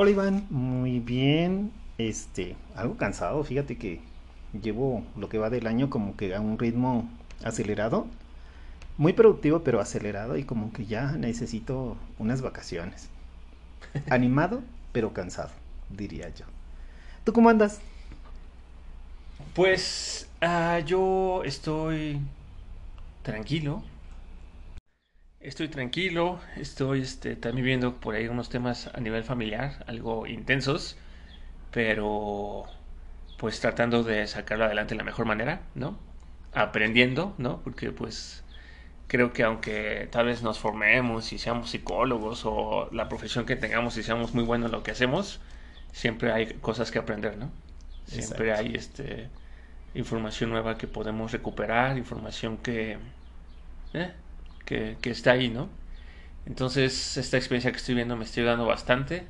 Hola Iván, muy bien. Este, algo cansado, fíjate que llevo lo que va del año como que a un ritmo acelerado. Muy productivo, pero acelerado y como que ya necesito unas vacaciones. Animado, pero cansado, diría yo. ¿Tú cómo andas? Pues uh, yo estoy tranquilo, Estoy tranquilo, estoy este, también viendo por ahí unos temas a nivel familiar, algo intensos, pero pues tratando de sacarlo adelante de la mejor manera, ¿no? Aprendiendo, ¿no? Porque pues creo que aunque tal vez nos formemos y seamos psicólogos o la profesión que tengamos y seamos muy buenos en lo que hacemos, siempre hay cosas que aprender, ¿no? Siempre hay este información nueva que podemos recuperar, información que... ¿eh? Que, está ahí, ¿no? Entonces, esta experiencia que estoy viendo me estoy dando bastante.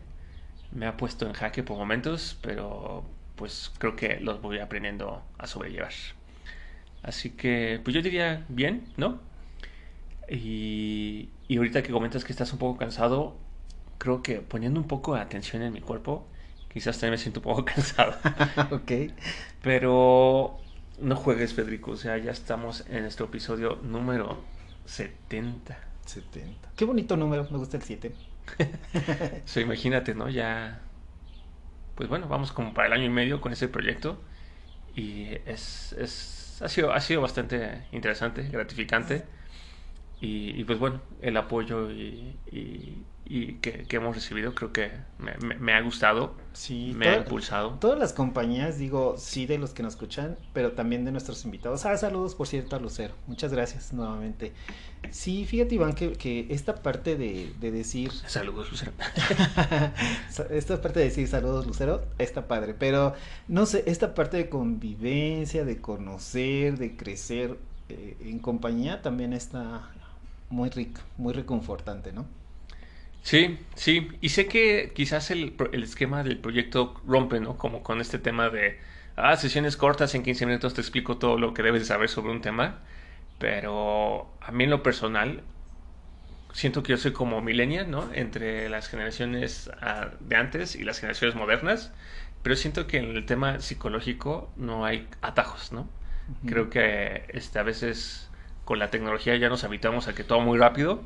Me ha puesto en jaque por momentos, pero pues creo que los voy aprendiendo a sobrellevar. Así que, pues yo diría bien, ¿no? Y, y ahorita que comentas que estás un poco cansado, creo que poniendo un poco de atención en mi cuerpo, quizás también me siento un poco cansado. ok. Pero no juegues, Federico. O sea, ya estamos en nuestro episodio número 70. 70. Qué bonito número, me gusta el 7. so, imagínate, ¿no? Ya. Pues bueno, vamos como para el año y medio con ese proyecto. Y es, es ha, sido, ha sido bastante interesante, gratificante. Y, pues bueno, el apoyo y, y que, hemos recibido creo que me, ha gustado, sí, me ha impulsado. Todas las compañías, digo, sí de los que nos escuchan, pero también de nuestros invitados. Ah, saludos por cierto a Lucero, muchas gracias nuevamente. Sí, fíjate Iván que, que esta parte de, de decir... Saludos Lucero. esta parte de decir saludos Lucero está padre, pero no sé, esta parte de convivencia, de conocer, de crecer eh, en compañía también está muy rico, muy reconfortante, ¿no? Sí, sí, y sé que quizás el, el, esquema del proyecto rompe, ¿no? Como con este tema de, ah, sesiones cortas, en 15 minutos te explico todo lo que debes saber sobre un tema, pero a mí en lo personal, siento que yo soy como millennial, ¿no? Entre las generaciones ah, de antes y las generaciones modernas, pero siento que en el tema psicológico no hay atajos, ¿no? Creo que este, a veces con la tecnología ya nos habituamos a que todo muy rápido,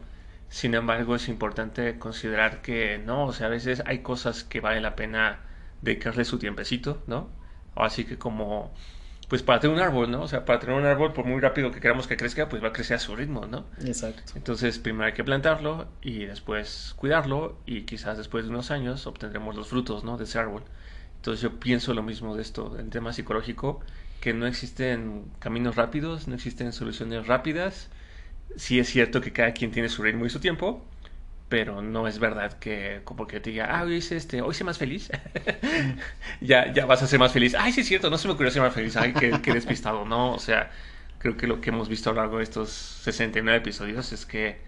sin embargo, es importante considerar que no, o sea, a veces hay cosas que vale la pena dedicarle su tiempecito, ¿no? Así que como, pues para tener un árbol, ¿no? O sea, para tener un árbol, por muy rápido que queramos que crezca, pues va a crecer a su ritmo, ¿no? Exacto. Entonces, primero hay que plantarlo y después cuidarlo y quizás después de unos años obtendremos los frutos, ¿no? De ese árbol. Entonces yo pienso lo mismo de esto, en tema psicológico, que no existen caminos rápidos, no existen soluciones rápidas sí es cierto que cada quien tiene su ritmo y su tiempo, pero no es verdad que porque te diga, ah, hoy hice este, hoy sé más feliz, ya, ya vas a ser más feliz. Ay, sí es cierto, no se me ocurrió ser más feliz, ay, qué, qué despistado, ¿no? O sea, creo que lo que hemos visto a lo largo de estos 69 episodios es que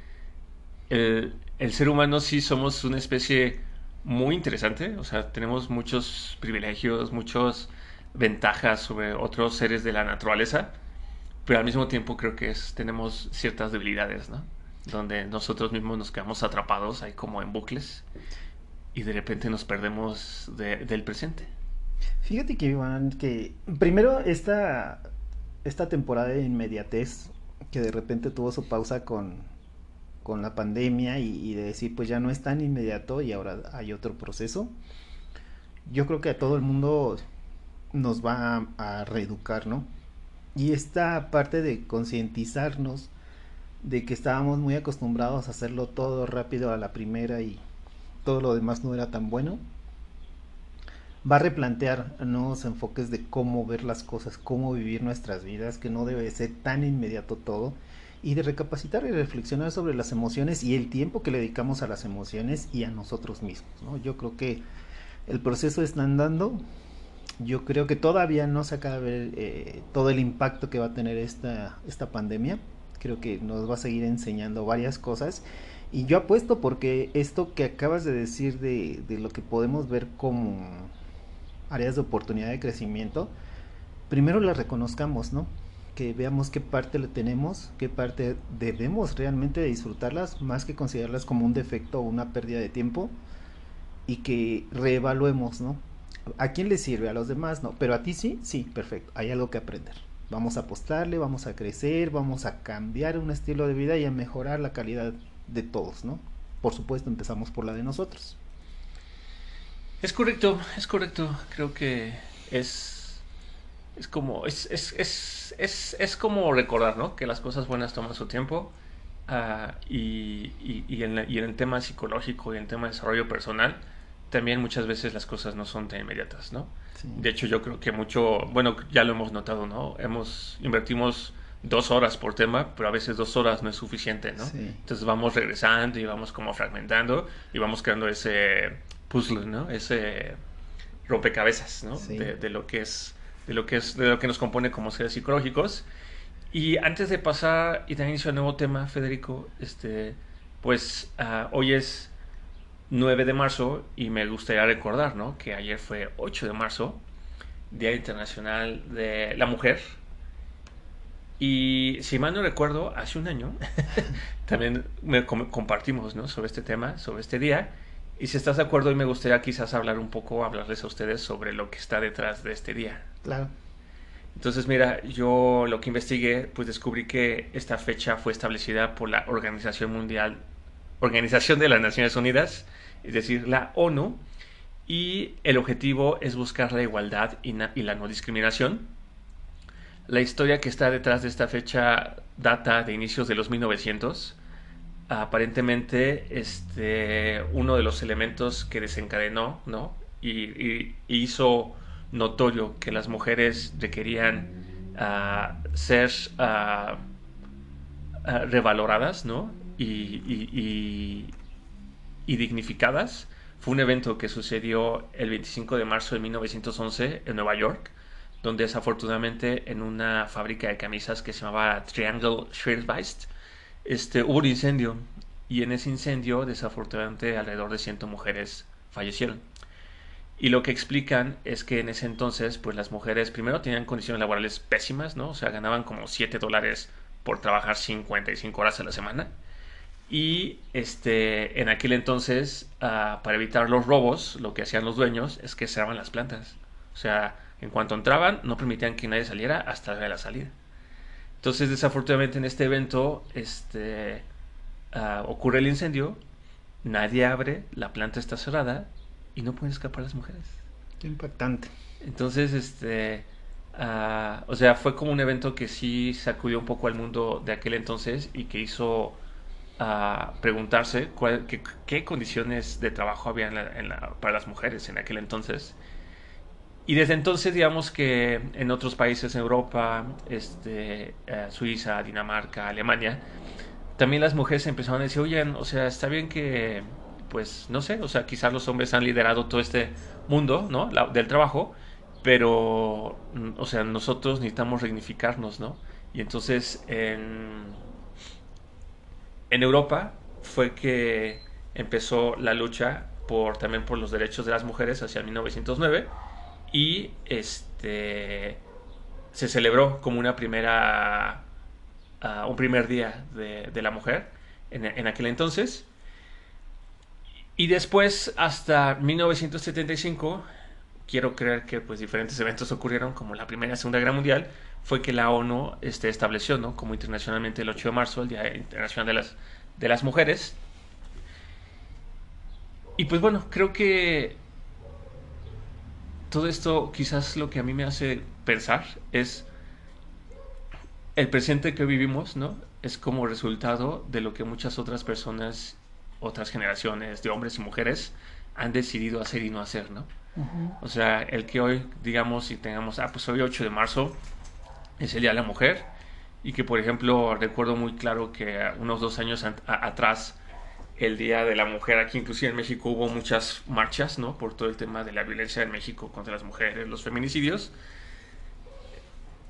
el, el ser humano sí somos una especie muy interesante, o sea, tenemos muchos privilegios, muchas ventajas sobre otros seres de la naturaleza pero al mismo tiempo creo que es, tenemos ciertas debilidades, ¿no? Donde nosotros mismos nos quedamos atrapados ahí como en bucles y de repente nos perdemos del presente. Fíjate que Iván, que primero esta, esta temporada de inmediatez que de repente tuvo su pausa con, con la pandemia y, y, de decir pues ya no es tan inmediato y ahora hay otro proceso. Yo creo que a todo el mundo nos va a, a reeducar, ¿no? Y esta parte de concientizarnos de que estábamos muy acostumbrados a hacerlo todo rápido a la primera y todo lo demás no era tan bueno, va a replantear nuevos enfoques de cómo ver las cosas, cómo vivir nuestras vidas, que no debe ser tan inmediato todo, y de recapacitar y reflexionar sobre las emociones y el tiempo que le dedicamos a las emociones y a nosotros mismos. ¿no? Yo creo que el proceso está andando. Yo creo que todavía no se acaba de ver eh, todo el impacto que va a tener esta, esta pandemia. Creo que nos va a seguir enseñando varias cosas. Y yo apuesto porque esto que acabas de decir de, de lo que podemos ver como áreas de oportunidad de crecimiento, primero las reconozcamos, ¿no? Que veamos qué parte le tenemos, qué parte debemos realmente disfrutarlas, más que considerarlas como un defecto o una pérdida de tiempo, y que reevaluemos, ¿no? ¿A quién le sirve? A los demás, no. Pero a ti sí, sí, perfecto. Hay algo que aprender. Vamos a apostarle, vamos a crecer, vamos a cambiar un estilo de vida y a mejorar la calidad de todos, ¿no? Por supuesto, empezamos por la de nosotros. Es correcto, es correcto. Creo que es. Es como. Es, es, es, es, como recordar, ¿no? Que las cosas buenas toman su tiempo. Uh, y, y, y, en y, en el tema psicológico y en el tema de desarrollo personal, también muchas veces las cosas no son tan inmediatas, ¿no? Sí. De hecho, yo creo que mucho, bueno, ya lo hemos notado, ¿no? Hemos, invertimos dos horas por tema, pero a veces dos horas no es suficiente, ¿no? Sí. Entonces vamos regresando y vamos como fragmentando y vamos creando ese puzzle, ¿no? Ese rompecabezas, ¿no? Sí. De, de, lo que es, de lo que es, de lo que nos compone como seres psicológicos. Y antes de pasar y dar inicio al nuevo tema, Federico, este, pues uh, hoy es 9 de marzo y me gustaría recordar, ¿no? Que ayer fue 8 de marzo, Día Internacional de la Mujer. Y si mal no recuerdo, hace un año también me compartimos ¿no? sobre este tema, sobre este día. Y si estás de acuerdo, hoy me gustaría quizás hablar un poco, hablarles a ustedes sobre lo que está detrás de este día. Claro. Entonces, mira, yo lo que investigué, pues descubrí que esta fecha fue establecida por la Organización Mundial, Organización de las Naciones Unidas, es decir, la ONU, y el objetivo es buscar la igualdad y, y la no discriminación. La historia que está detrás de esta fecha data de inicios de los 1900. Aparentemente, este, uno de los elementos que desencadenó, ¿no? Y, hizo notorio que las mujeres requerían uh, ser uh, uh, revaloradas, ¿no? Y, y, dignificadas. Fue un evento que sucedió el 25 de marzo de 1911 en Nueva York, donde desafortunadamente en una fábrica de camisas que se llamaba Triangle Shirtwaist, este, hubo un incendio y en ese incendio desafortunadamente alrededor de 100 mujeres fallecieron. Y lo que explican es que en ese entonces, pues las mujeres primero tenían condiciones laborales pésimas, ¿no? O sea, ganaban como 7 dólares por trabajar 55 horas a la semana. Y este, en aquel entonces, uh, para evitar los robos, lo que hacían los dueños es que cerraban las plantas. O sea, en cuanto entraban, no permitían que nadie saliera hasta la salida. Entonces, desafortunadamente en este evento, este, uh, ocurre el incendio, nadie abre, la planta está cerrada y no pueden escapar las mujeres. Qué impactante. Entonces, este, uh, o sea, fue como un evento que sí sacudió un poco al mundo de aquel entonces y que hizo uh, preguntarse cuál, qué, qué, condiciones de trabajo había en la, en la, para las mujeres en aquel entonces. Y desde entonces, digamos que en otros países, Europa, este, uh, Suiza, Dinamarca, Alemania, también las mujeres empezaron a decir, oye, o sea, está bien que pues no sé, o sea, quizás los hombres han liderado todo este mundo, ¿no? La, del trabajo, pero, mm, o sea, nosotros necesitamos dignificarnos, ¿no? Y entonces en, en Europa fue que empezó la lucha por también por los derechos de las mujeres hacia 1909 y este se celebró como una primera uh, un primer día de, de la mujer en, en aquel entonces. Y después, hasta 1975, quiero creer que pues diferentes eventos ocurrieron, como la Primera y Segunda Guerra Mundial, fue que la ONU este, estableció, ¿no? Como internacionalmente el 8 de marzo, el Día Internacional de las, de las Mujeres. Y pues bueno, creo que todo esto quizás lo que a mí me hace pensar es el presente que vivimos, ¿no? Es como resultado de lo que muchas otras personas otras generaciones de hombres y mujeres han decidido hacer y no hacer, ¿no? O sea, el que hoy, digamos, si tengamos, ah, pues hoy 8 de marzo es el Día de la Mujer y que, por ejemplo, recuerdo muy claro que unos dos años atrás el Día de la Mujer. Aquí inclusive en México hubo muchas marchas, ¿no? Por todo el tema de la violencia en México contra las mujeres, los feminicidios.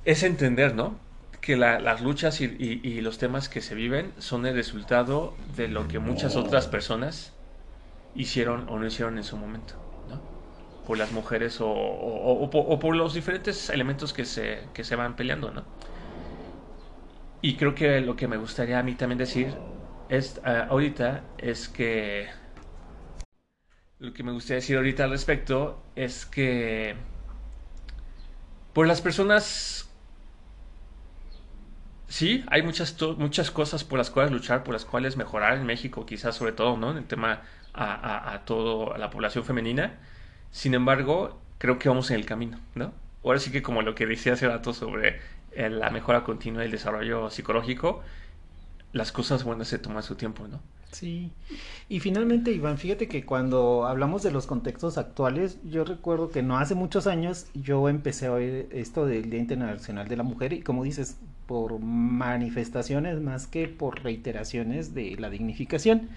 Es entender, ¿no? Que las luchas y, los temas que se viven son el resultado de lo que muchas otras personas hicieron o no hicieron en su momento. Por las mujeres o, por los diferentes elementos que se, que se van peleando, ¿no? Y creo que lo que me gustaría a mí también decir es, ah, ahorita es que lo que me gustaría decir ahorita al respecto es que por las personas sí, hay muchas, muchas cosas por las cuales luchar, por las cuales mejorar en México, quizás sobre todo, ¿no? En el tema a, a, toda la población femenina. Sin embargo, creo que vamos en el camino, ¿no? Ahora sí que como lo que decía hace rato sobre eh, la mejora continua y el desarrollo psicológico, las cosas buenas se toman su tiempo, ¿no? Sí. Y finalmente, Iván, fíjate que cuando hablamos de los contextos actuales, yo recuerdo que no hace muchos años yo empecé a oír esto del Día Internacional de la Mujer y como dices, por manifestaciones más que por reiteraciones de la dignificación.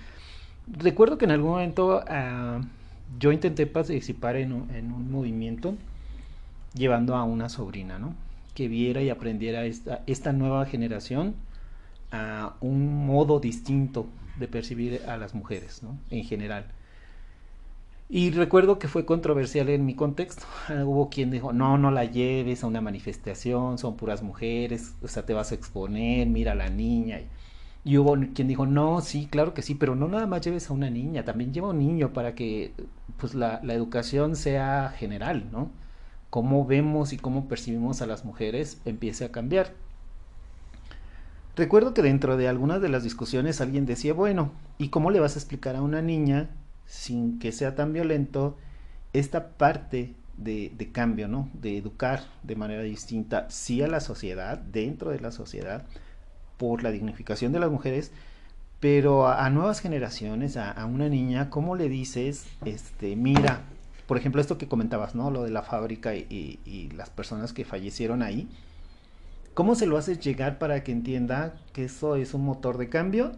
Recuerdo que en algún momento uh, yo intenté participar en un, en un movimiento llevando a una sobrina, ¿no? Que viera y aprendiera esta, esta nueva generación a un modo distinto de percibir a las mujeres, ¿no? En general. Y recuerdo que fue controversial en mi contexto. Hubo quien dijo, no, no la lleves a una manifestación, son puras mujeres, o sea, te vas a exponer, mira a la niña. Y hubo quien dijo, no, sí, claro que sí, pero no nada más lleves a una niña, también lleva a un niño para que pues la, la educación sea general, ¿no? Cómo vemos y cómo percibimos a las mujeres empiece a cambiar. Recuerdo que dentro de algunas de las discusiones alguien decía, bueno, ¿y cómo le vas a explicar a una niña, sin que sea tan violento, esta parte de, cambio, ¿no? De educar de manera distinta, sí a la sociedad, dentro de la sociedad, por la dignificación de las mujeres, pero a, nuevas generaciones, a, una niña, ¿cómo le dices, este, mira, por ejemplo, esto que comentabas, ¿no? Lo de la fábrica y las personas que fallecieron ahí ¿Cómo se lo haces llegar para que entienda que eso es un motor de cambio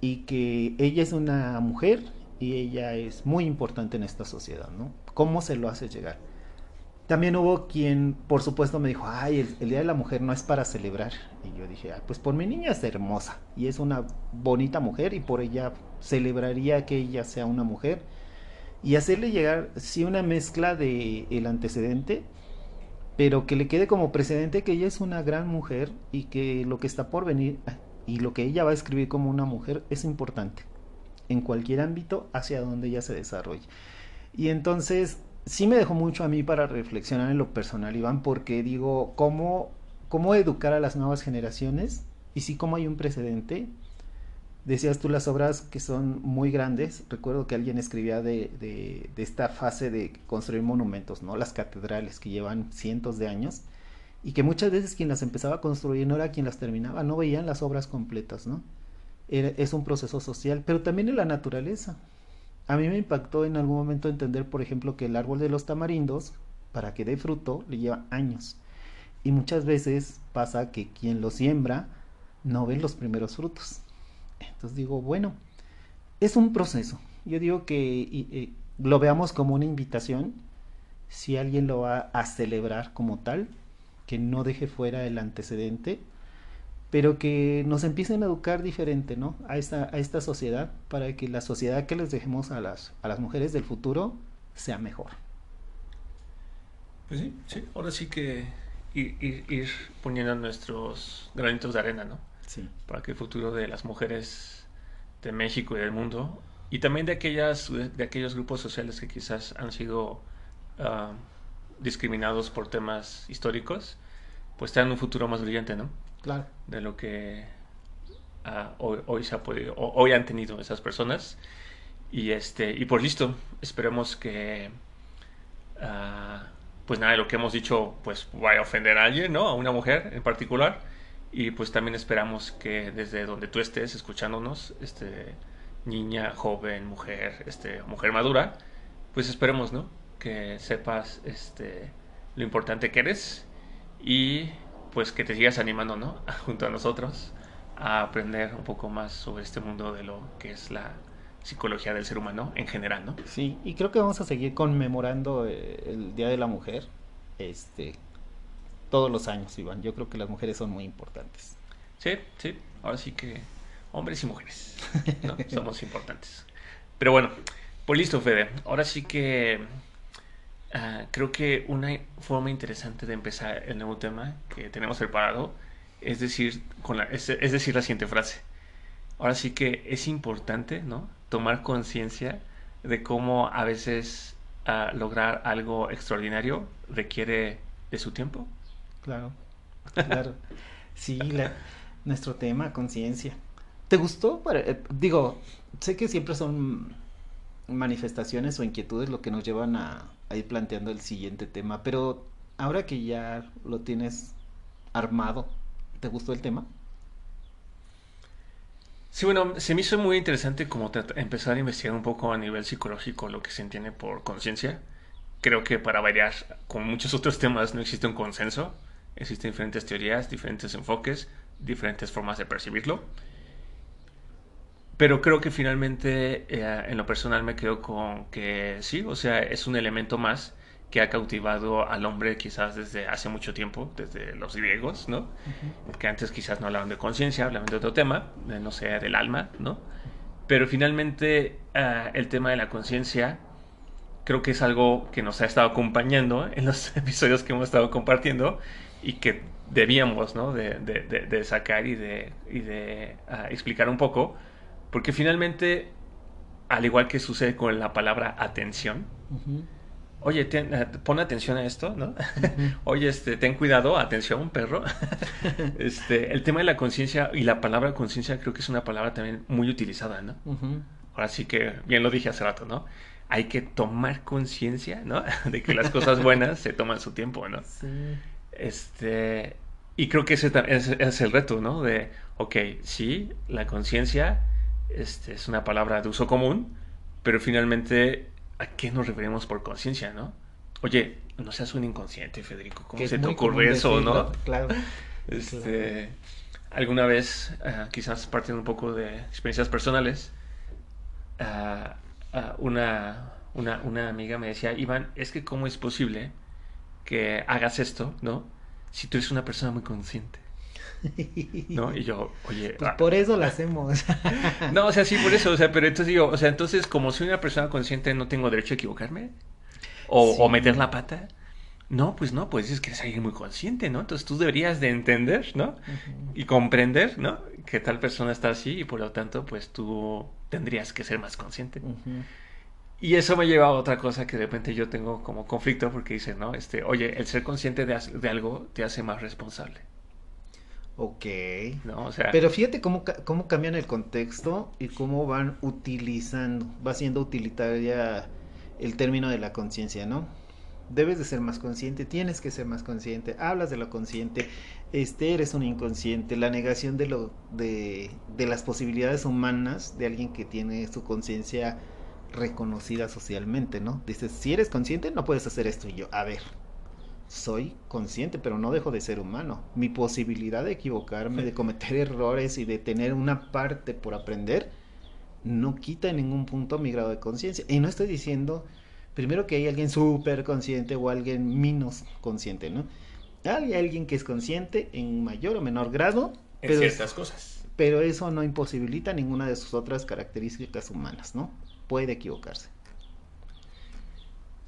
y que ella es una mujer y ella es muy importante en esta sociedad, ¿no? ¿Cómo se lo haces llegar? También hubo quien, por supuesto, me dijo, ay, el, Día de la Mujer no es para celebrar. Y yo dije, pues por mi niña es hermosa y es una bonita mujer y por ella celebraría que ella sea una mujer. Y hacerle llegar, sí, una mezcla de el antecedente pero que le quede como precedente que ella es una gran mujer y que lo que está por venir y lo que ella va a escribir como una mujer es importante en cualquier ámbito hacia donde ella se desarrolle. Y entonces sí me dejó mucho a mí para reflexionar en lo personal, Iván, porque digo, ¿cómo, cómo educar a las nuevas generaciones? Y sí, como hay un precedente Decías tú las obras que son muy grandes. Recuerdo que alguien escribía de, de, esta fase de construir monumentos, ¿no? Las catedrales que llevan cientos de años y que muchas veces quien las empezaba a construir no era quien las terminaba, no veían las obras completas, ¿no? es un proceso social, pero también en la naturaleza. A mí me impactó en algún momento entender, por ejemplo, que el árbol de los tamarindos, para que dé fruto, le lleva años. Y muchas veces pasa que quien lo siembra no ve los primeros frutos. Entonces digo, bueno, es un proceso. Yo digo que lo veamos como una invitación, si alguien lo va a celebrar como tal, que no deje fuera el antecedente, pero que nos empiecen a educar diferente, ¿no? A esta, a esta sociedad, para que la sociedad que les dejemos a las, a las mujeres del futuro sea mejor. Pues sí, sí, ahora sí que ir, ir poniendo nuestros granitos de arena, ¿no? para que el futuro de las mujeres de México y del mundo, y también de, aquellas, de aquellos grupos sociales que quizás han sido ah, discriminados por temas históricos, pues tengan un futuro más brillante, ¿no? Claro. De lo que ah, hoy, se ha podido, hoy han tenido esas personas. Y este, y por listo, esperemos que uh, pues nada de lo que hemos dicho pues vaya a ofender a alguien, ¿no? A una mujer en particular. Y pues también esperamos que desde donde tú estés escuchándonos, este, niña, joven, mujer, este, mujer madura, pues esperemos, ¿no? Que sepas este, lo importante que eres y pues que te sigas animando, ¿no? Junto a nosotros a aprender un poco más sobre este mundo de lo que es la, psicología del ser humano en general, ¿no? Sí, y creo que vamos a seguir conmemorando eh, el Día de la Mujer, este, todos los años, Iván. Yo creo que las mujeres son muy importantes. Sí, sí, ahora sí que hombres y mujeres ¿no? somos importantes. Pero bueno, pues listo, Fede. Ahora sí que uh, creo que una forma interesante de empezar el nuevo tema que tenemos preparado es decir, con la, es, decir la siguiente frase. Ahora sí que es importante, ¿no? Tomar conciencia de cómo a veces uh, lograr algo extraordinario requiere de su tiempo. Claro, claro. Sí, nuestro tema, conciencia. ¿Te gustó? Eh, digo, sé que siempre son manifestaciones o inquietudes lo que nos llevan a, ir planteando el siguiente tema, pero ahora que ya lo tienes armado, ¿te gustó el tema? Sí, bueno, se me hizo muy interesante como empezar a investigar un poco a nivel psicológico lo que se entiende por conciencia. Creo que para variar, con muchos otros temas no existe un consenso. Existen diferentes teorías, diferentes enfoques, diferentes formas de percibirlo. Pero creo que finalmente, eh, en lo personal, me quedo con que sí, o sea, es un elemento más que ha cautivado al hombre quizás desde hace mucho tiempo, desde los griegos, ¿no? Que antes quizás no hablaban de conciencia, hablaban de otro tema, de, no sé, del alma, ¿no? Pero finalmente uh, el tema de la conciencia creo que es algo que nos ha estado acompañando en los episodios que hemos estado compartiendo y que debíamos, ¿no? De, de, de sacar y de, y de uh, explicar un poco, porque finalmente, al igual que sucede con la palabra atención, uh -huh oye, ten, uh, pon atención a esto, ¿no? Uh -huh. oye, este, ten cuidado, atención, perro. este, el tema de la conciencia y la palabra conciencia creo que es una palabra también muy utilizada, ¿no? Uh -huh. Ahora sí que, bien lo dije hace rato, ¿no? Hay que tomar conciencia, ¿no? de que las cosas buenas se toman su tiempo, ¿no? Sí. Este, y creo que ese es, es el reto, ¿no? De, ok, sí, la conciencia este, es una palabra de uso común, pero finalmente ¿a qué nos referimos por conciencia, no? Oye, no seas un inconsciente, Federico. ¿Cómo se te ocurre eso, decirlo, no? Claro. Este, alguna vez, uh, quizás partiendo un poco de experiencias personales, uh, uh, una, una, una amiga me decía, Iván, es que cómo es posible que hagas esto, ¿no? Si tú eres una persona muy consciente. ¿No? Y yo, oye. Pues por eso lo hacemos. no, o sea, sí, por eso. O sea, pero entonces digo, o sea, entonces, como soy una persona consciente, ¿no tengo derecho a equivocarme? ¿O, sí. o meter la pata? No, pues no, pues es que eres alguien muy consciente, ¿no? Entonces tú deberías de entender, ¿no? Uh -huh. Y comprender, ¿no? Que tal persona está así y por lo tanto, pues tú tendrías que ser más consciente. Uh -huh. Y eso me lleva a otra cosa que de repente yo tengo como conflicto porque dice, ¿no? Este, oye, el ser consciente de, de algo te hace más responsable. Ok. No, o sea... Pero fíjate cómo, cómo cambian el contexto y cómo van utilizando, va siendo utilitaria el término de la conciencia, ¿no? Debes de ser más consciente, tienes que ser más consciente, hablas de lo consciente, este eres un inconsciente, la negación de lo de, de las posibilidades humanas de alguien que tiene su conciencia reconocida socialmente, ¿no? Dices, si eres consciente no puedes hacer esto y yo, a ver, soy consciente, pero no dejo de ser humano. Mi posibilidad de equivocarme, de cometer errores y de tener una parte por aprender, no quita en ningún punto mi grado de conciencia. Y no estoy diciendo, primero que hay alguien súper consciente o alguien menos consciente, ¿no? Hay alguien que es consciente en mayor o menor grado. En pero ciertas cosas. Pero eso no imposibilita ninguna de sus otras características humanas, ¿no? Puede equivocarse.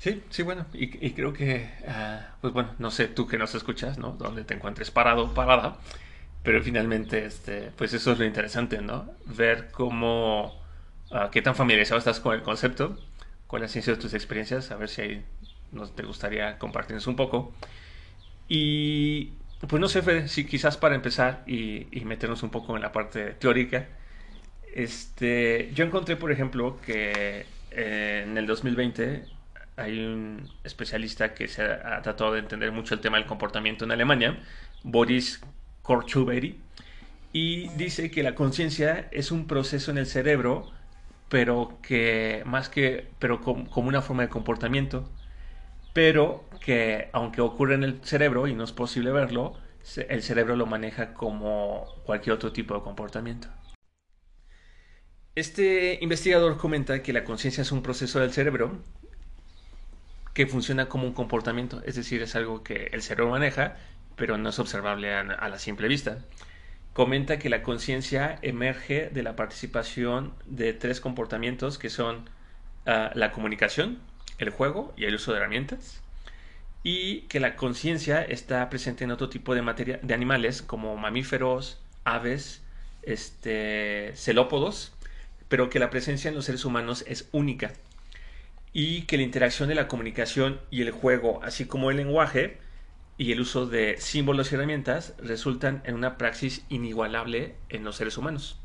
Sí, sí, bueno, y, creo que, uh, pues bueno, no sé, tú que nos escuchas, ¿no? Donde te encuentres parado, parada, pero finalmente, este, pues eso es lo interesante, ¿no? Ver cómo, uh, qué tan familiarizado estás con el concepto, con la ciencia de tus experiencias, a ver si ahí nos te gustaría compartirnos un poco. Y, pues no sé, Fede, si quizás para empezar y, y meternos un poco en la parte teórica, este, yo encontré, por ejemplo, que eh, en el 2020 hay un especialista que se ha, tratado de entender mucho el tema del comportamiento en Alemania, Boris Korchuberi, y dice que la conciencia es un proceso en el cerebro, pero que más que, pero como una forma de comportamiento, pero que aunque ocurre en el cerebro y no es posible verlo, el cerebro lo maneja como cualquier otro tipo de comportamiento. Este investigador comenta que la conciencia es un proceso del cerebro que funciona como un comportamiento, es decir, es algo que el cerebro maneja, pero no es observable a, la simple vista. Comenta que la conciencia emerge de la participación de tres comportamientos que son ah, la comunicación, el juego y el uso de herramientas, y que la conciencia está presente en otro tipo de materia de animales como mamíferos, aves, este, celópodos pero que la presencia en los seres humanos es única y que la interacción de la comunicación y el juego, así como el lenguaje y el uso de símbolos y herramientas, resultan en una praxis inigualable en los seres humanos.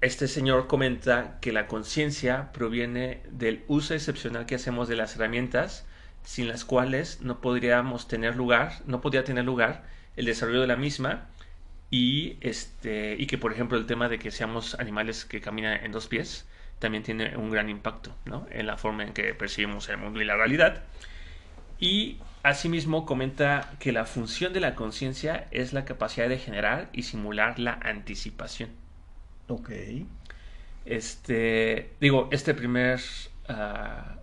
Este señor comenta que la conciencia proviene del uso excepcional que hacemos de las herramientas, sin las cuales no podríamos tener lugar, no podría tener lugar el desarrollo de la misma y, este, y que, por ejemplo, el tema de que seamos animales que caminan en dos pies también tiene un gran impacto ¿no? en la forma en que percibimos el mundo y la realidad. Y asimismo comenta que la función de la conciencia es la capacidad de generar y simular la anticipación. Ok. Este, digo, este primer uh,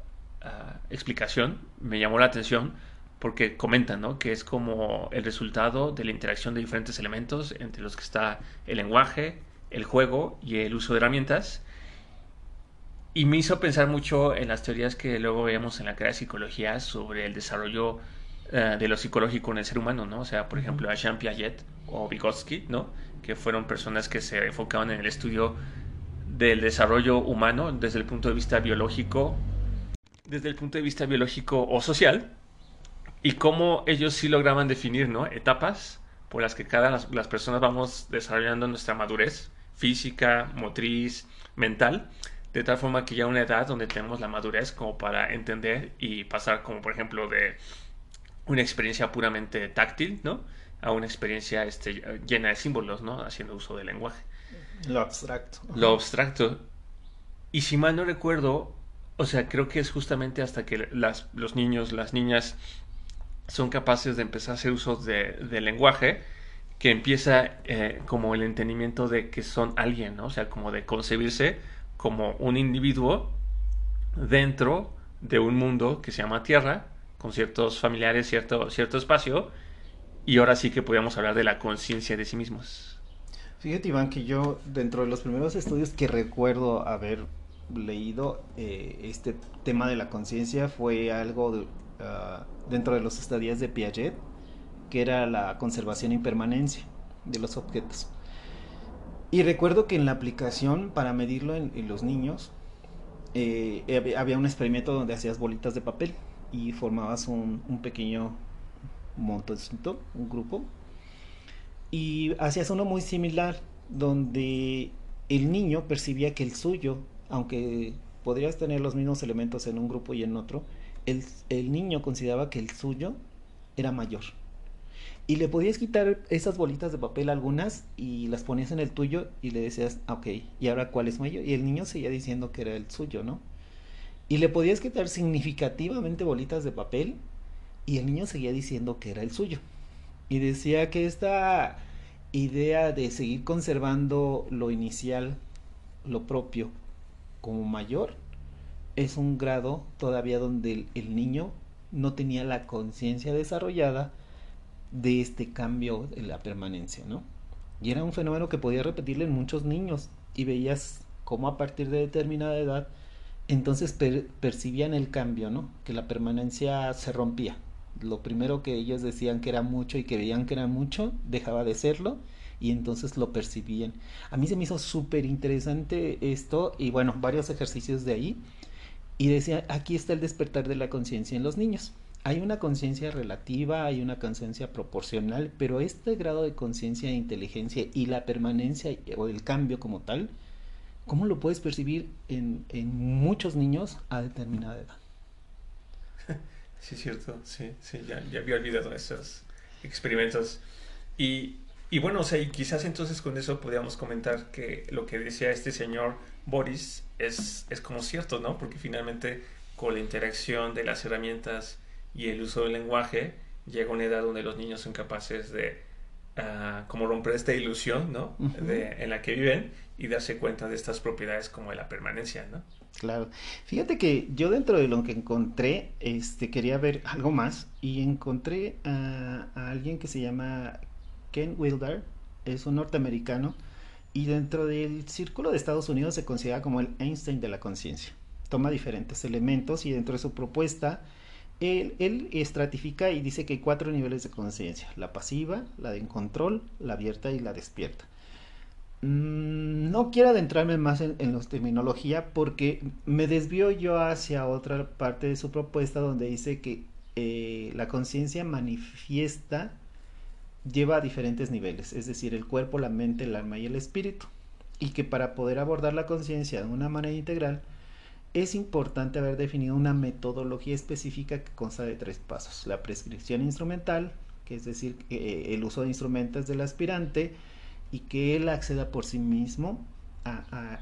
explicación me llamó la atención porque comentan ¿no? que es como el resultado de la interacción de diferentes elementos entre los que está el lenguaje, el juego y el uso de herramientas. Y me hizo pensar mucho en las teorías que luego veíamos en la carrera de psicología sobre el desarrollo eh, de lo psicológico en el ser humano, ¿no? O sea, por ejemplo, a Jean Piaget o Vygotsky, ¿no? Que fueron personas que se enfocaban en el estudio del desarrollo humano desde el punto de vista biológico, desde el punto de vista biológico o social, y cómo ellos sí lograban definir ¿no? etapas por las que cada las, las personas vamos desarrollando nuestra madurez física, motriz, mental, de tal forma que ya una edad donde tenemos la madurez como para entender y pasar como por ejemplo de una experiencia puramente táctil, ¿no? A una experiencia este, llena de símbolos, ¿no? Haciendo uso del lenguaje. Lo abstracto. Lo abstracto. Y si mal no recuerdo, o sea, creo que es justamente hasta que las, los niños, las niñas son capaces de empezar a hacer uso de, del lenguaje que empieza eh, como el entendimiento de que son alguien, ¿no? O sea, como de concebirse como un individuo dentro de un mundo que se llama Tierra, con ciertos familiares, cierto, cierto espacio, y ahora sí que podríamos hablar de la conciencia de sí mismos. Fíjate, Iván, que yo, dentro de los primeros estudios que recuerdo haber leído, eh, este tema de la conciencia fue algo Ah, dentro de los estadías de Piaget, que era la conservación y permanencia de los objetos. Y recuerdo que en la aplicación para medirlo en, los niños, eh, había un experimento donde hacías bolitas de papel y formabas un, un pequeño montecito, un grupo, y hacías uno muy similar, donde el niño percibía que el suyo, aunque podrías tener los mismos elementos en un grupo y en otro, el, niño consideraba que el suyo era mayor. Y le podías quitar esas bolitas de papel algunas y las ponías en el tuyo y le decías, ah, ok, ¿y ahora cuál es mayor? Y el niño seguía diciendo que era el suyo, ¿no? Y le podías quitar significativamente bolitas de papel y el niño seguía diciendo que era el suyo. Y decía que esta idea de seguir conservando lo inicial, lo propio, como mayor, es un grado todavía donde el, niño no tenía la conciencia desarrollada de este cambio de la permanencia, ¿no? Y era un fenómeno que podía repetirle en muchos niños y veías cómo a partir de determinada edad entonces percibían el cambio, ¿no? Que la permanencia se rompía. Lo primero que ellos decían que era mucho y que veían que era mucho, dejaba de serlo y entonces lo percibían. A mí se me hizo súper interesante esto y bueno, varios ejercicios de ahí y decía, aquí está el despertar de la conciencia en los niños. Hay una conciencia relativa, hay una conciencia proporcional, pero este grado de conciencia e inteligencia y la permanencia o el cambio como tal, ¿cómo lo puedes percibir en, muchos niños a determinada edad? Sí, es cierto, sí, sí, ya, ya había olvidado esos experimentos. Y, y bueno, o sea, y quizás entonces con eso podríamos comentar que lo que decía este señor Boris es, es como cierto, ¿no? Porque finalmente con la interacción de las herramientas y el uso del lenguaje llega una edad donde los niños son capaces de ah, como romper esta ilusión, ¿no? en la que viven y darse cuenta de estas propiedades como de la permanencia, ¿no? Claro. Fíjate que yo dentro de lo que encontré, este, quería ver algo más y encontré a, alguien que se llama Ken Wilder, es un norteamericano y dentro del círculo de Estados Unidos se considera como el Einstein de la conciencia. Toma diferentes elementos y dentro de su propuesta él, estratifica y dice que hay cuatro niveles de conciencia, la pasiva, la de control, la abierta y la despierta. Mm, no quiero adentrarme más en, en la terminología porque me desvío yo hacia otra parte de su propuesta donde dice que eh, la conciencia manifiesta lleva a diferentes niveles, es decir, el cuerpo, la mente, el alma y el espíritu. Y que para poder abordar la conciencia de una manera integral, es importante haber definido una metodología específica que consta de tres pasos. La prescripción instrumental, que es decir, eh, el uso de instrumentos del aspirante, y que él acceda por sí mismo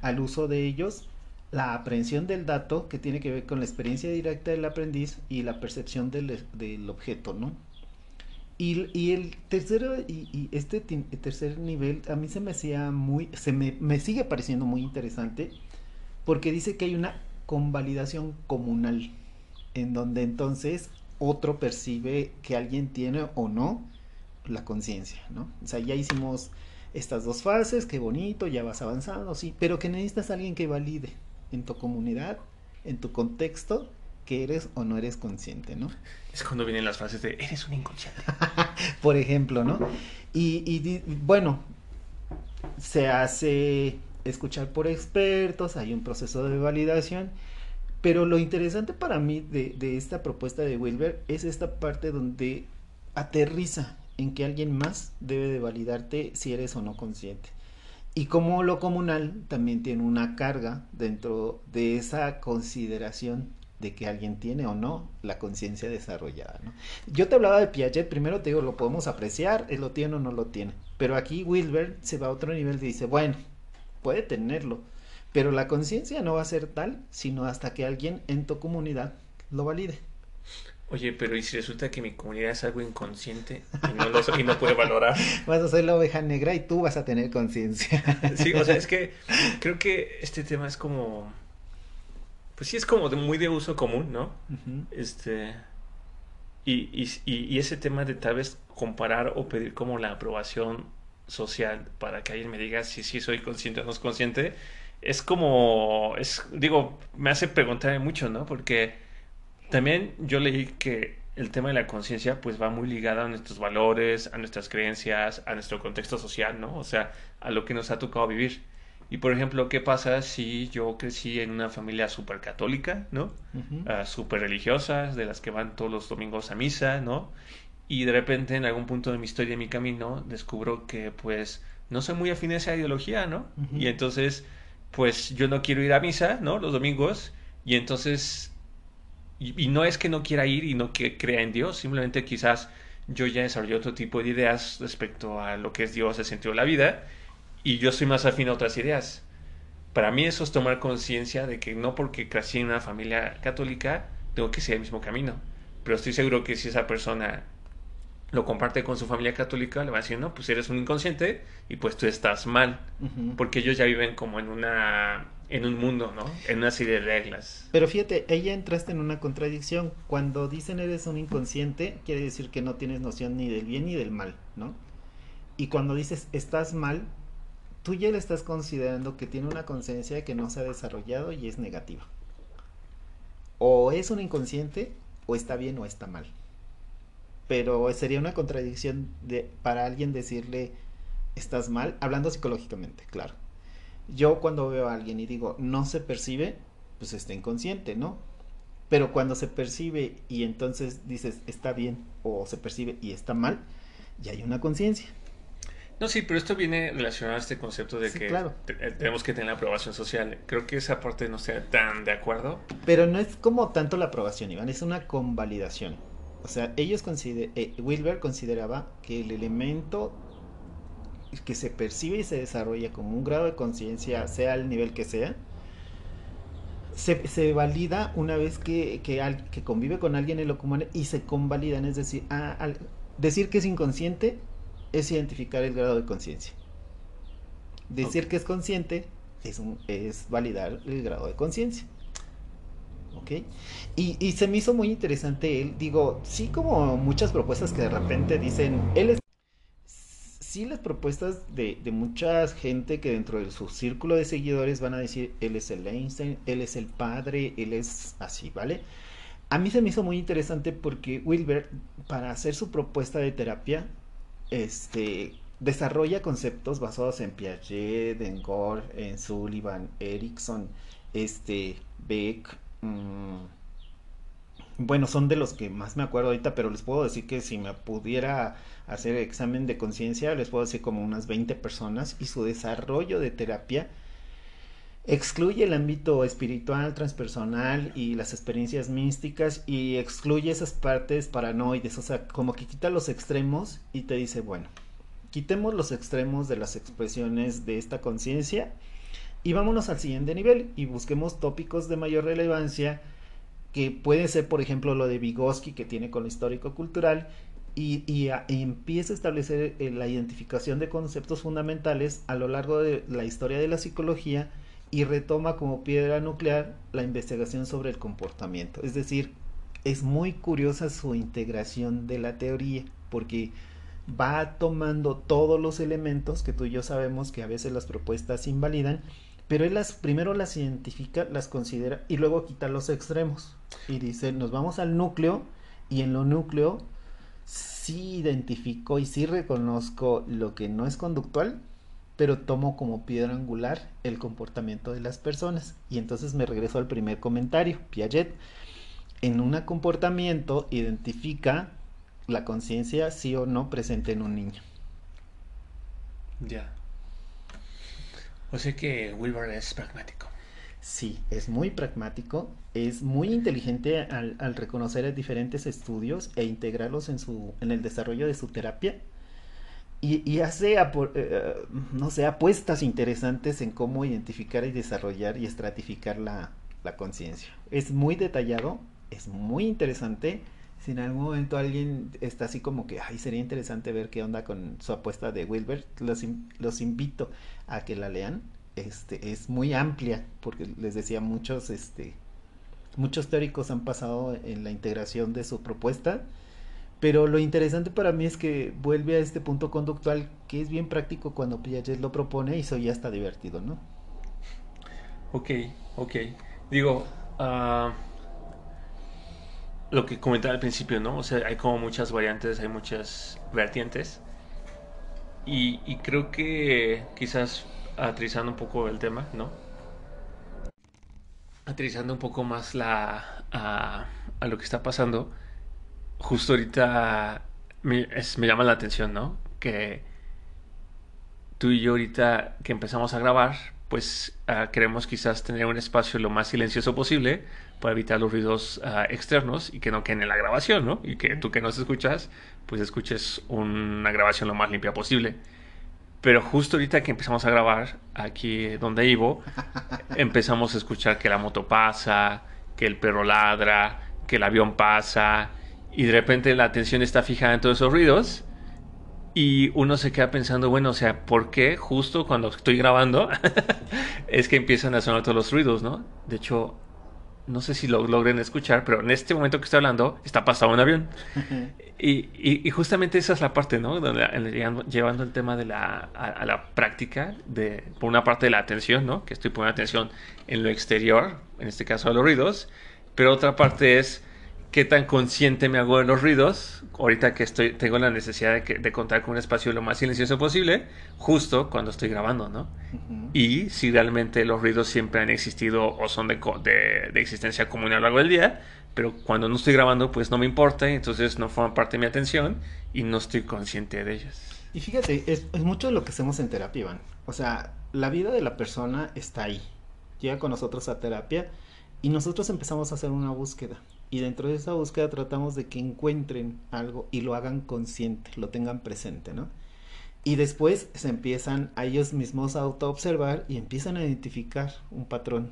al uso de ellos, la aprehensión del dato, que tiene que ver con la experiencia directa del aprendiz y la percepción del, objeto, ¿no? Y, el tercero, y, este tercer nivel a mí se me hacía muy, se me, me sigue pareciendo muy interesante, porque dice que hay una convalidación comunal, en donde entonces otro percibe que alguien tiene o no la conciencia, ¿no? O sea, ya hicimos estas dos fases, qué bonito, ya vas avanzando, sí, pero que necesitas a alguien que valide en tu comunidad, en tu contexto, que eres o no eres consciente, ¿no? Es cuando vienen las frases de eres un inconsciente. Por ejemplo, ¿no? Y, y, bueno, se hace escuchar por expertos, hay un proceso de validación, pero lo interesante para mí de, esta propuesta de Wilber es esta parte donde aterriza en que alguien más debe de validarte si eres o no consciente. Y como lo comunal también tiene una carga dentro de esa consideración de que alguien tiene o no la conciencia desarrollada. Yo te hablaba de Piaget, primero te digo, lo podemos apreciar, él lo tiene o no lo tiene. Pero aquí Wilber se va a otro nivel y dice, bueno, puede tenerlo, pero la conciencia no va a ser tal, sino hasta que alguien en tu comunidad lo valide. Oye, pero ¿y si resulta que mi comunidad es algo inconsciente y no, lo, y no puede valorar? Vas a ser la oveja negra y tú vas a tener conciencia. Sí, o sea, es que creo que este tema es como... Pues sí, es como de, muy de uso común, ¿no? Este... Y, y, y, ese tema de tal vez comparar o pedir como la aprobación social para que alguien me diga si sí soy consciente o no es consciente, es como... es Digo, me hace preguntarme mucho, ¿no? Porque también yo leí que el tema de la conciencia pues va muy ligado a nuestros valores, a nuestras creencias, a nuestro contexto social, ¿no? O sea, a lo que nos ha tocado vivir. Y por ejemplo, ¿qué pasa si yo crecí en una familia súper católica, ¿no? Uh súper religiosas, de las que van todos los domingos a misa, ¿no? Y de repente en algún punto de mi historia, de mi camino, descubro que pues no soy muy afín a esa ideología, ¿no? Y entonces, pues yo no quiero ir a misa, ¿no? Los domingos. Y entonces y, no es que no quiera ir y no que crea en Dios, simplemente quizás yo ya desarrollé otro tipo de ideas respecto a lo que es Dios, el sentido de la vida, y yo soy más afín a otras ideas. Para mí eso es tomar conciencia de que no porque crecí en una familia católica tengo que seguir el mismo camino. Pero estoy seguro que si esa persona lo comparte con su familia católica, le va a decir, no, pues eres un inconsciente y pues tú estás mal, porque ellos ya viven como en una en un mundo, ¿no? En una serie de reglas. Pero fíjate, ella entraste en una contradicción. Cuando dicen eres un inconsciente, quiere decir que no tienes noción ni del bien ni del mal, ¿no? Y cuando dices estás mal, tú ya le estás considerando que tiene una conciencia que no se ha desarrollado y es negativa. O es un inconsciente, o está bien o está mal. Pero sería una contradicción de, para alguien decirle estás mal, hablando psicológicamente, claro yo cuando veo a alguien y digo, no se percibe, pues está inconsciente, ¿no? Pero cuando se percibe y entonces dices, está bien, o se percibe y está mal, ya hay una conciencia. No, sí, pero esto viene relacionado a este concepto de que eh, tenemos que tener la aprobación social. Creo que esa parte no sea tan de acuerdo. Pero no es como tanto la aprobación, Iván, es una convalidación. O sea, ellos consider eh, Wilber consideraba que el elemento que se percibe y se desarrolla como un grado de conciencia, sea el nivel que sea, se, se valida una vez que, que, que, convive con alguien en lo común y se convalidan, es decir, decir que es inconsciente es identificar el grado de conciencia. Decir que es consciente es, es validar el grado de conciencia. ¿Ok? Y, y, se me hizo muy interesante él, digo, sí como muchas propuestas que de repente dicen, él es... Sí las propuestas de, de mucha gente que dentro de su círculo de seguidores van a decir, él es el Einstein, él es el padre, él es así, ¿vale? A mí se me hizo muy interesante porque Wilber, para hacer su propuesta de terapia, este, desarrolla conceptos basados en Piaget, en Gore, en Sullivan, Erickson, este, Beck. Mmm, bueno, son de los que más me acuerdo ahorita, pero les puedo decir que si me pudiera hacer examen de conciencia, les puedo decir como unas 20 personas y su desarrollo de terapia excluye el ámbito espiritual, transpersonal y las experiencias místicas y excluye esas partes paranoides, o sea, como que quita los extremos y te dice, bueno, quitemos los extremos de las expresiones de esta conciencia y vámonos al siguiente nivel y busquemos tópicos de mayor relevancia que puede ser, por ejemplo, lo de Vygotsky que tiene con lo histórico-cultural y, empieza a establecer eh, la identificación de conceptos fundamentales a lo largo de la historia de la psicología y retoma como piedra nuclear la investigación sobre el comportamiento. Es decir, es muy curiosa su integración de la teoría, porque va tomando todos los elementos que tú y yo sabemos que a veces las propuestas invalidan, pero él las primero las identifica, las considera y luego quita los extremos y dice, nos vamos al núcleo y en lo núcleo sí identifico y sí reconozco lo que no es conductual pero tomo como piedra angular el comportamiento de las personas. Y entonces me regreso al primer comentario. Piaget, en un comportamiento, identifica la conciencia sí o no presente en un niño. Ya. O sea que Wilber es pragmático. Sí, es muy pragmático, es muy inteligente al, reconocer diferentes estudios e integrarlos en, su, en el desarrollo de su terapia y, y hace, eh, no sé, apuestas interesantes en cómo identificar y desarrollar y estratificar la, la conciencia. Es muy detallado, es muy interesante. Si en algún momento alguien está así como que, ay, sería interesante ver qué onda con su apuesta de Wilbert, los, los invito a que la lean. Este, es muy amplia, porque les decía, muchos, este, muchos teóricos han pasado en la integración de su propuesta pero lo interesante para mí es que vuelve a este punto conductual que es bien práctico cuando Piaget lo propone y eso ya está divertido, ¿no? Ok, ok. Digo, uh, lo que comentaba al principio, ¿no? O sea, hay como muchas variantes, hay muchas vertientes. Y, creo que quizás aterrizando un poco el tema, ¿no? Aterrizando un poco más la, a, lo que está pasando justo ahorita me, llama la atención, ¿no? Que tú y yo ahorita que empezamos a grabar, pues uh, queremos quizás tener un espacio lo más silencioso posible para evitar los ruidos uh, externos y que no queden en la grabación, ¿no? Y que tú que nos escuchas, pues escuches una grabación lo más limpia posible. Pero justo ahorita que empezamos a grabar, aquí donde vivo, empezamos a escuchar que la moto pasa, que el perro ladra, que el avión pasa, y de repente la atención está fijada en todos esos ruidos y uno se queda pensando, bueno, o sea, ¿por qué justo cuando estoy grabando es que empiezan a sonar todos los ruidos, ¿no? De hecho, no sé si lo logren escuchar, pero en este momento que estoy hablando está pasado un avión. y, y, y, justamente esa es la parte, ¿no? Donde, llevando el tema de la, a, a, la práctica, de, por una parte de la atención, ¿no? Que estoy poniendo atención en lo exterior, en este caso a los ruidos, pero otra parte es qué tan consciente me hago de los ruidos, ahorita que estoy, tengo la necesidad de, que, de contar con un espacio lo más silencioso posible, justo cuando estoy grabando, ¿no? Uh -huh. Y si realmente los ruidos siempre han existido o son de, de, de, existencia común a lo largo del día, pero cuando no estoy grabando, pues no me importa, entonces no forman parte de mi atención y no estoy consciente de ellos. Y fíjate, es, es mucho de lo que hacemos en terapia, Iván. O sea, la vida de la persona está ahí. Llega con nosotros a terapia y nosotros empezamos a hacer una búsqueda y dentro de esa búsqueda tratamos de que encuentren algo y lo hagan consciente, lo tengan presente, ¿no? Y después se empiezan a ellos mismos a autoobservar y empiezan a identificar un patrón.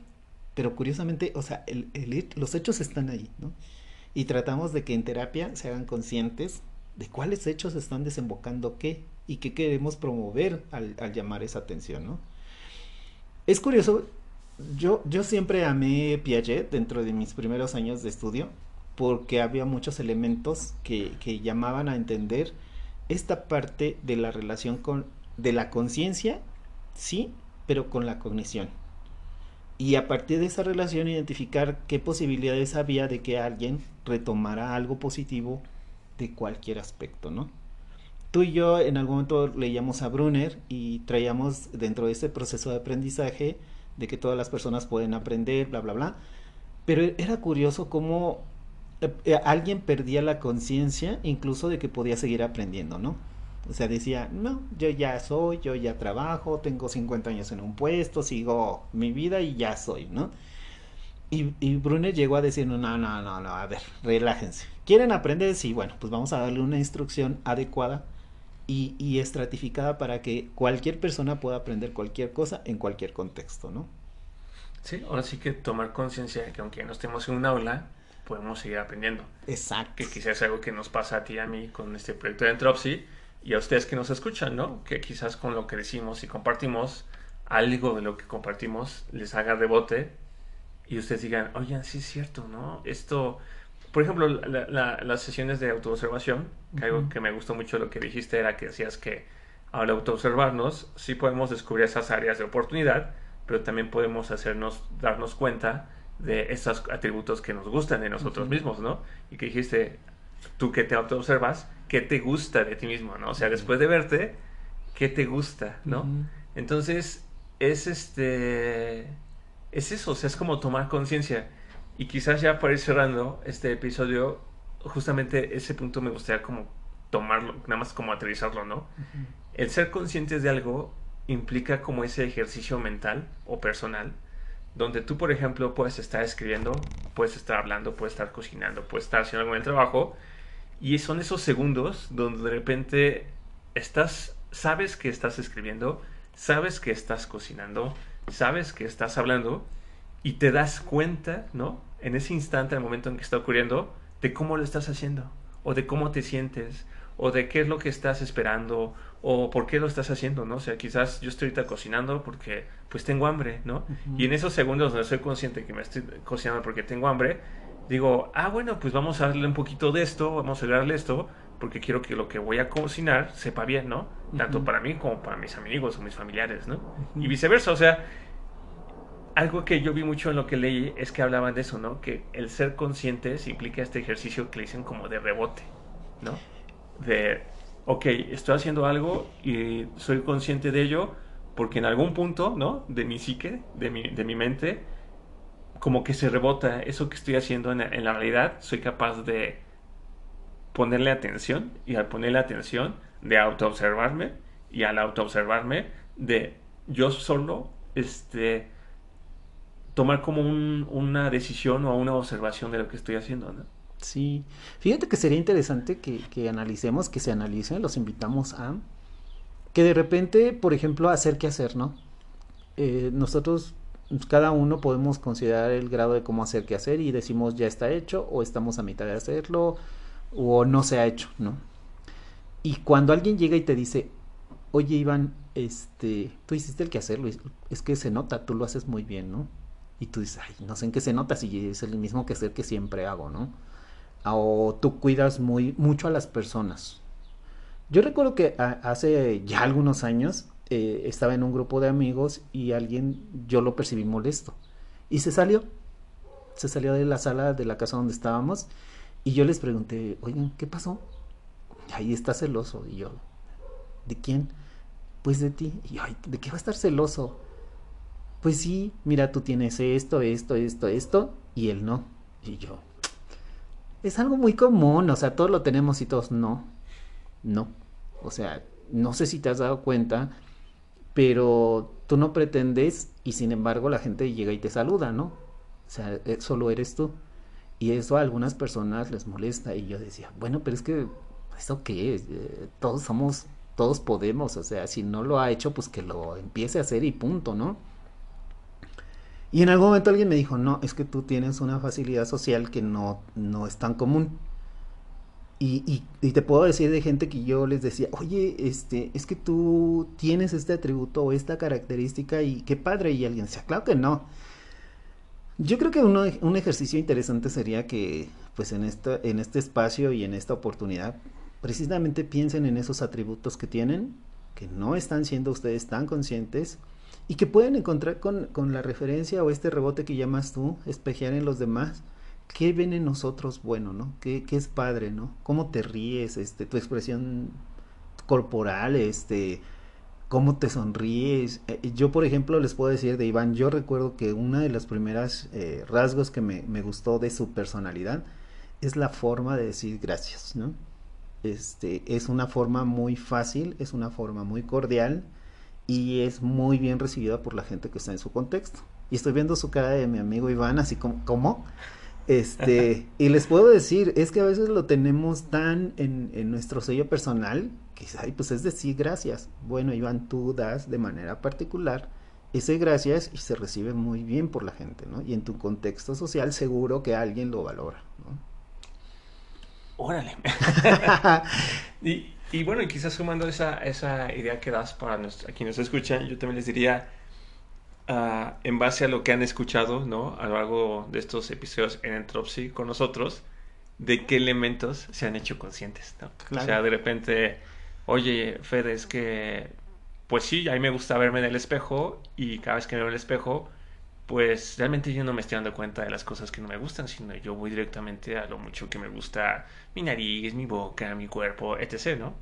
Pero curiosamente, o sea, el, el, los hechos están ahí, ¿no? Y tratamos de que en terapia se hagan conscientes de cuáles hechos están desembocando qué y qué queremos promover al, al llamar esa atención, ¿no? Es curioso, yo, yo siempre amé Piaget dentro de mis primeros años de estudio porque había muchos elementos que, que llamaban a entender esta parte de la relación con de la conciencia, sí, pero con la cognición. Y a partir de esa relación identificar qué posibilidades había de que alguien retomara algo positivo de cualquier aspecto, ¿no? Tú y yo en algún momento leíamos a Brunner y traíamos dentro de ese proceso de aprendizaje de que todas las personas pueden aprender, bla, bla, bla. Pero era curioso cómo eh, eh, alguien perdía la conciencia incluso de que podía seguir aprendiendo, ¿no? O sea, decía, no, yo ya soy, yo ya trabajo, tengo 50 años en un puesto, sigo mi vida y ya soy, ¿no? Y, y Brunner llegó a decir, no, no, no, no, a ver, relájense. ¿Quieren aprender? Sí, bueno, pues vamos a darle una instrucción adecuada y, y estratificada para que cualquier persona pueda aprender cualquier cosa en cualquier contexto, ¿no? Sí, ahora sí que tomar conciencia de que aunque no estemos en un aula, podemos seguir aprendiendo. Exacto. Que quizás es algo que nos pasa a ti y a mí con este proyecto de Entropsy y a ustedes que nos escuchan, ¿no? Que quizás con lo que decimos y compartimos, algo de lo que compartimos les haga rebote y ustedes digan, oye, sí es cierto, ¿no? Esto, por ejemplo, la, la, las sesiones de autoobservación, que algo que me gustó mucho lo que dijiste era que decías que al autoobservarnos sí podemos descubrir esas áreas de oportunidad, pero también podemos hacernos, darnos cuenta de esos atributos que nos gustan de nosotros mismos, ¿no? Y que dijiste, tú que te autoobservas, qué te gusta de ti mismo, ¿no? O sea, después de verte, qué te gusta, ¿no? Entonces, es este, es eso, o sea, es como tomar conciencia. Y quizás ya para ir cerrando este episodio, justamente ese punto me gustaría como tomarlo, nada más como aterrizarlo, ¿no? El ser conscientes de algo implica como ese ejercicio mental o personal, donde tú, por ejemplo, puedes estar escribiendo, puedes estar hablando, puedes estar cocinando, puedes estar haciendo algo en el trabajo, y son esos segundos donde de repente estás, sabes que estás escribiendo, sabes que estás cocinando, sabes que estás hablando y te das cuenta, ¿no? En ese instante, en el momento en que está ocurriendo, de cómo lo estás haciendo, o de cómo te sientes, o de qué es lo que estás esperando, o por qué lo estás haciendo, ¿no? O sea, quizás yo estoy ahorita cocinando porque pues tengo hambre, ¿no? Y en esos segundos donde soy consciente que me estoy cocinando porque tengo hambre, digo, ah, bueno, pues vamos a darle un poquito de esto, vamos a darle esto, porque quiero que lo que voy a cocinar sepa bien, ¿no? Tanto para mí como para mis amigos o mis familiares, ¿no? Y viceversa, o sea, algo que yo vi mucho en lo que leí es que hablaban de eso, ¿no? Que el ser conscientes implica este ejercicio que le dicen como de rebote, ¿no? De, ok, estoy haciendo algo y soy consciente de ello porque en algún punto, ¿no? De mi psique, de mi, de mi mente, como que se rebota eso que estoy haciendo en, la realidad, soy capaz de ponerle atención y al ponerle atención de autoobservarme y al autoobservarme de yo solo este tomar como una decisión o una observación de lo que estoy haciendo, ¿no? Sí, fíjate que sería interesante que, analicemos, que se analicen, los invitamos a que de repente, por ejemplo, hacer qué hacer, ¿no? Eh, nosotros cada uno podemos considerar el grado de cómo hacer qué hacer y decimos ya está hecho o estamos a mitad de hacerlo o no se ha hecho, ¿no? Y cuando alguien llega y te dice, oye Iván, este, tú hiciste el que hacerlo, es que se nota, tú lo haces muy bien, ¿no? Y tú dices, ay, no sé en qué se nota si es el mismo que hacer que siempre hago, ¿no? O tú cuidas muy, mucho a las personas. Yo recuerdo que hace ya algunos años eh, estaba en un grupo de amigos y alguien, yo lo percibí molesto. Y se salió. Se salió de la sala de la casa donde estábamos. Y yo les pregunté, oigan, ¿qué pasó? Ahí está celoso. Y yo, ¿de quién? Pues de ti. Y yo, ¿de qué va a estar celoso? Pues sí, mira, tú tienes esto, esto, esto, esto, y él no. Y yo, es algo muy común, o sea, todos lo tenemos y todos no. No. O sea, no sé si te has dado cuenta pero tú no pretendes y sin embargo la gente llega y te saluda, ¿no? O sea, eh, solo eres tú. Y eso a algunas personas les molesta y yo decía, bueno, pero es que, ¿eso qué es? Eh, todos somos, todos podemos, o sea, si no lo ha hecho, pues que lo empiece a hacer y punto, ¿no? Y en algún momento alguien me dijo, no, es que tú tienes una facilidad social que no, no es tan común. Y, y, te puedo decir de gente que yo les decía, oye, este, es que tú tienes este atributo o esta característica y qué padre. Y alguien decía, claro que no. Yo creo que uno, un ejercicio interesante sería que, pues en, esta, en este espacio y en esta oportunidad, precisamente piensen en esos atributos que tienen, que no están siendo ustedes tan conscientes y que pueden encontrar con, con la referencia o este rebote que llamas tú, espejear en los demás ¿qué ven en nosotros bueno, no? ¿Qué, ¿Qué, es padre, no? ¿Cómo te ríes, este, tu expresión corporal, este, cómo te sonríes? Eh, yo, por ejemplo, les puedo decir de Iván, yo recuerdo que una de las primeras eh, rasgos que me, me, gustó de su personalidad es la forma de decir gracias, ¿no? Este, es una forma muy fácil, es una forma muy cordial y es muy bien recibida por la gente que está en su contexto. Y estoy viendo su cara de mi amigo Iván, así como, ¿cómo? Este, y les puedo decir, es que a veces lo tenemos tan en, en nuestro sello personal que ay, pues es decir gracias. Bueno, Iván, tú das de manera particular ese gracias y se recibe muy bien por la gente, ¿no? Y en tu contexto social seguro que alguien lo valora, ¿no? Órale. y, y, bueno, y quizás sumando esa, esa idea que das para a quienes escuchan, yo también les diría, en base a lo que han escuchado, ¿no? A lo largo de estos episodios en Entropsy con nosotros, de qué elementos se han hecho conscientes, ¿no? O sea, de repente, oye, Fede, es que, pues sí, a mí me gusta verme en el espejo y cada vez que me veo en el espejo, pues realmente yo no me estoy dando cuenta de las cosas que no me gustan, sino yo voy directamente a lo mucho que me gusta mi nariz, mi boca, mi cuerpo, etc., ¿no?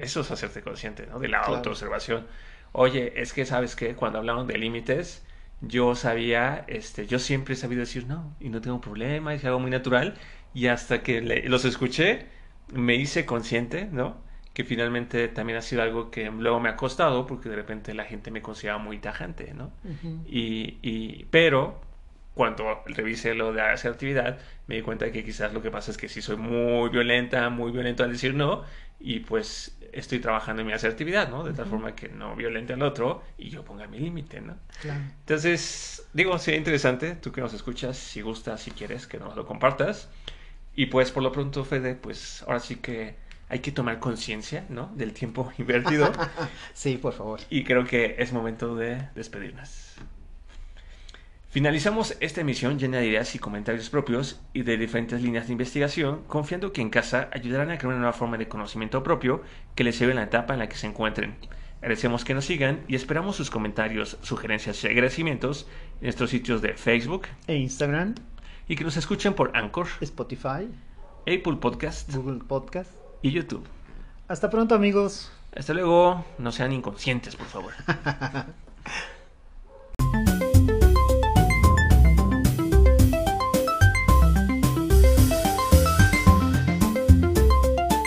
Eso es hacerte consciente, ¿no? De la autoobservación oye, es que sabes que cuando hablaban de límites, yo sabía, este, yo siempre he sabido decir no, y no tengo problema, es algo muy natural, y hasta que los escuché, me hice consciente, ¿no? Que finalmente también ha sido algo que luego me ha costado, porque de repente la gente me consideraba muy tajante, ¿no? y, y, pero cuando revisé lo de asertividad, me di cuenta de que quizás lo que pasa es que sí soy muy violenta, muy violento al decir no, y pues estoy trabajando en mi asertividad, ¿no? De tal forma que no violente al otro y yo ponga mi límite, ¿no? Claro. Entonces, digo, sería interesante, tú que nos escuchas, si gustas, si quieres, que nos lo compartas. Y pues por lo pronto, Fede, pues ahora sí que hay que tomar conciencia, ¿no? Del tiempo invertido. sí, por favor. Y creo que es momento de despedirnos. Finalizamos esta emisión llena de ideas y comentarios propios y de diferentes líneas de investigación, confiando que en casa ayudarán a crear una nueva forma de conocimiento propio que les sirva en la etapa en la que se encuentren. Agradecemos que nos sigan y esperamos sus comentarios, sugerencias y agradecimientos en nuestros sitios de Facebook e Instagram y que nos escuchen por Anchor, Spotify, Apple Podcast, Google Podcast y YouTube. Hasta pronto amigos. Hasta luego. No sean inconscientes, por favor.